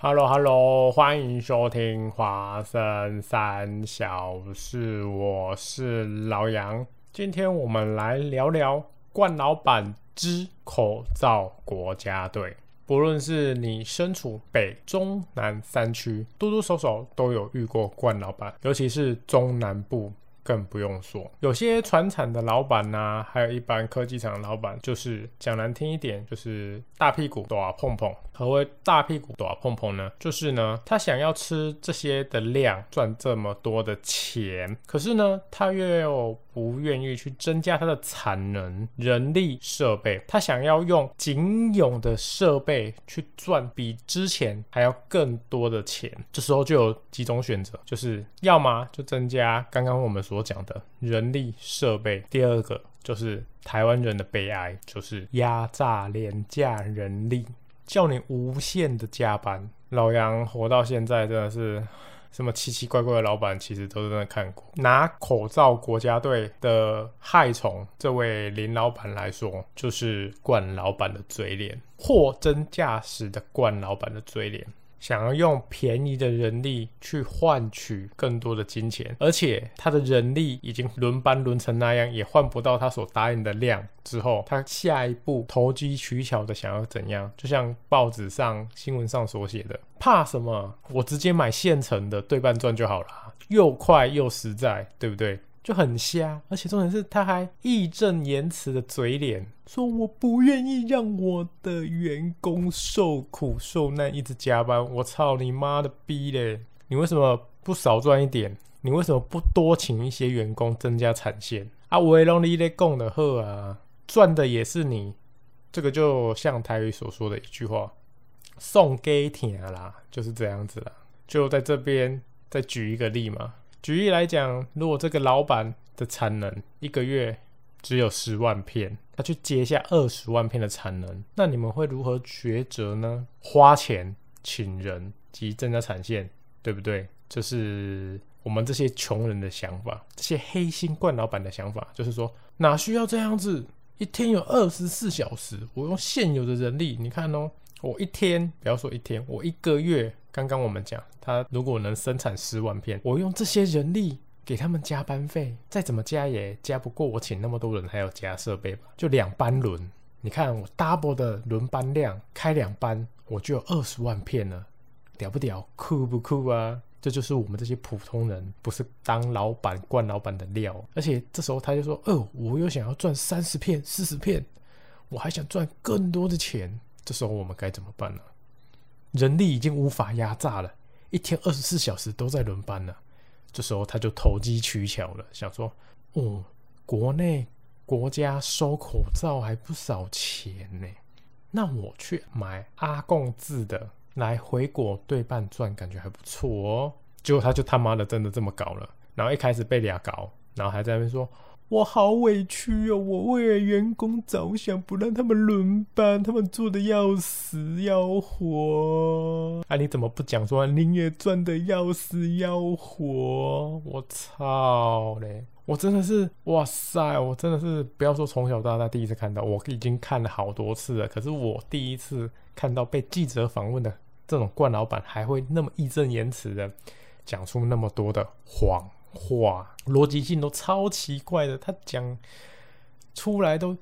Hello Hello，欢迎收听华生三小事，我是老杨。今天我们来聊聊冠老板之口罩国家队。不论是你身处北、中、南三区，多多少少都有遇过冠老板，尤其是中南部。更不用说，有些船厂的老板呐，还有一般科技厂的老板，就是讲难听一点，就是大屁股都要碰碰。何为大屁股都要碰碰呢？就是呢，他想要吃这些的量，赚这么多的钱，可是呢，他又不愿意去增加他的产能、人力、设备，他想要用仅有的设备去赚比之前还要更多的钱。这时候就有几种选择，就是要么就增加刚刚我们所讲的人力、设备；第二个就是台湾人的悲哀，就是压榨廉价人力。叫你无限的加班，老杨活到现在真的是什么奇奇怪怪的老板，其实都真的看过。拿口罩国家队的害虫这位林老板来说，就是冠老板的嘴脸，货真价实的冠老板的嘴脸。想要用便宜的人力去换取更多的金钱，而且他的人力已经轮班轮成那样，也换不到他所答应的量。之后，他下一步投机取巧的想要怎样？就像报纸上新闻上所写的，怕什么？我直接买现成的对半赚就好了，又快又实在，对不对？就很瞎，而且重点是他还义正言辞的嘴脸，说我不愿意让我的员工受苦受难，一直加班。我操你妈的逼嘞！你为什么不少赚一点？你为什么不多请一些员工增加产线？啊，我让你咧供的喝啊，赚的也是你。这个就像台语所说的一句话，送给天啦，就是这样子啦。就在这边再举一个例嘛。举例来讲，如果这个老板的产能一个月只有十万片，他去接下二十万片的产能，那你们会如何抉择呢？花钱请人及增加产线，对不对？这是我们这些穷人的想法，这些黑心冠老板的想法，就是说哪需要这样子？一天有二十四小时，我用现有的人力，你看哦，我一天不要说一天，我一个月。刚刚我们讲，他如果能生产十万片，我用这些人力给他们加班费，再怎么加也加不过我请那么多人还要加设备吧？就两班轮，你看我 double 的轮班量，开两班我就有二十万片了，屌不屌？酷不酷啊？这就是我们这些普通人不是当老板惯老板的料。而且这时候他就说：“哦，我又想要赚三十片、四十片，我还想赚更多的钱。”这时候我们该怎么办呢？人力已经无法压榨了，一天二十四小时都在轮班了。这时候他就投机取巧了，想说：“哦，国内国家收口罩还不少钱呢，那我去买阿贡制的来回国对半赚，感觉还不错哦。”结果他就他妈的真的这么搞了，然后一开始被俩搞，然后还在那边说。我好委屈哦！我为了员工着想，不让他们轮班，他们做的要死要活。啊，你怎么不讲说你也赚的要死要活？我操嘞！我真的是哇塞！我真的是不要说从小到大第一次看到，我已经看了好多次了。可是我第一次看到被记者访问的这种冠老板，还会那么义正言辞的讲出那么多的谎。话逻辑性都超奇怪的，他讲出来都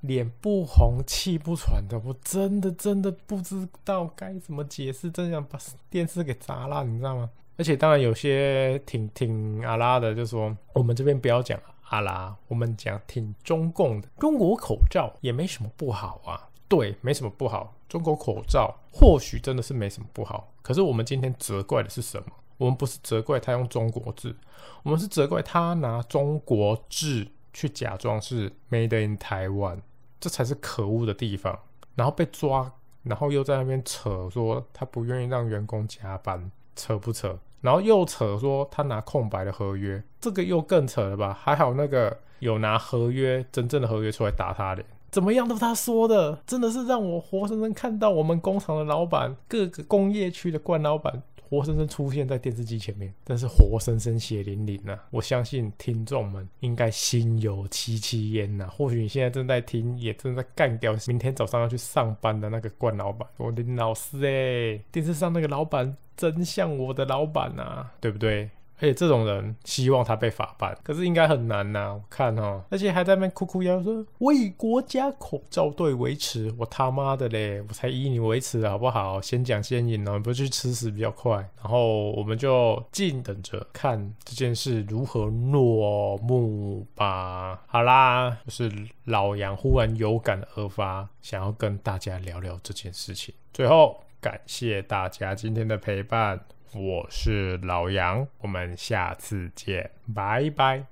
脸不红气不喘的，我真的真的不知道该怎么解释，真想把电视给砸烂，你知道吗？而且当然有些挺挺阿拉的，就说我们这边不要讲阿拉，我们讲挺中共的，中国口罩也没什么不好啊，对，没什么不好，中国口罩或许真的是没什么不好，可是我们今天责怪的是什么？我们不是责怪他用中国字，我们是责怪他拿中国字去假装是 Made in Taiwan，这才是可恶的地方。然后被抓，然后又在那边扯说他不愿意让员工加班，扯不扯？然后又扯说他拿空白的合约，这个又更扯了吧？还好那个有拿合约真正的合约出来打他脸，怎么样都是他说的，真的是让我活生生看到我们工厂的老板，各个工业区的冠老板。活生生出现在电视机前面，真是活生生血淋淋呐！我相信听众们应该心有戚戚焉呐。或许你现在正在听，也正在干掉明天早上要去上班的那个冠老板，我的老师哎，电视上那个老板真像我的老板呐，对不对？而且这种人希望他被法办，可是应该很难呐。我看哈，而且还在那边哭哭摇说我以国家口罩队维持，我他妈的嘞，我才以你维持好不好？先讲先赢哦，你不去吃屎比较快。然后我们就静等着看这件事如何落幕吧。好啦，就是老杨忽然有感而发，想要跟大家聊聊这件事情。最后感谢大家今天的陪伴。我是老杨，我们下次见，拜拜，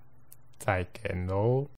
再见喽。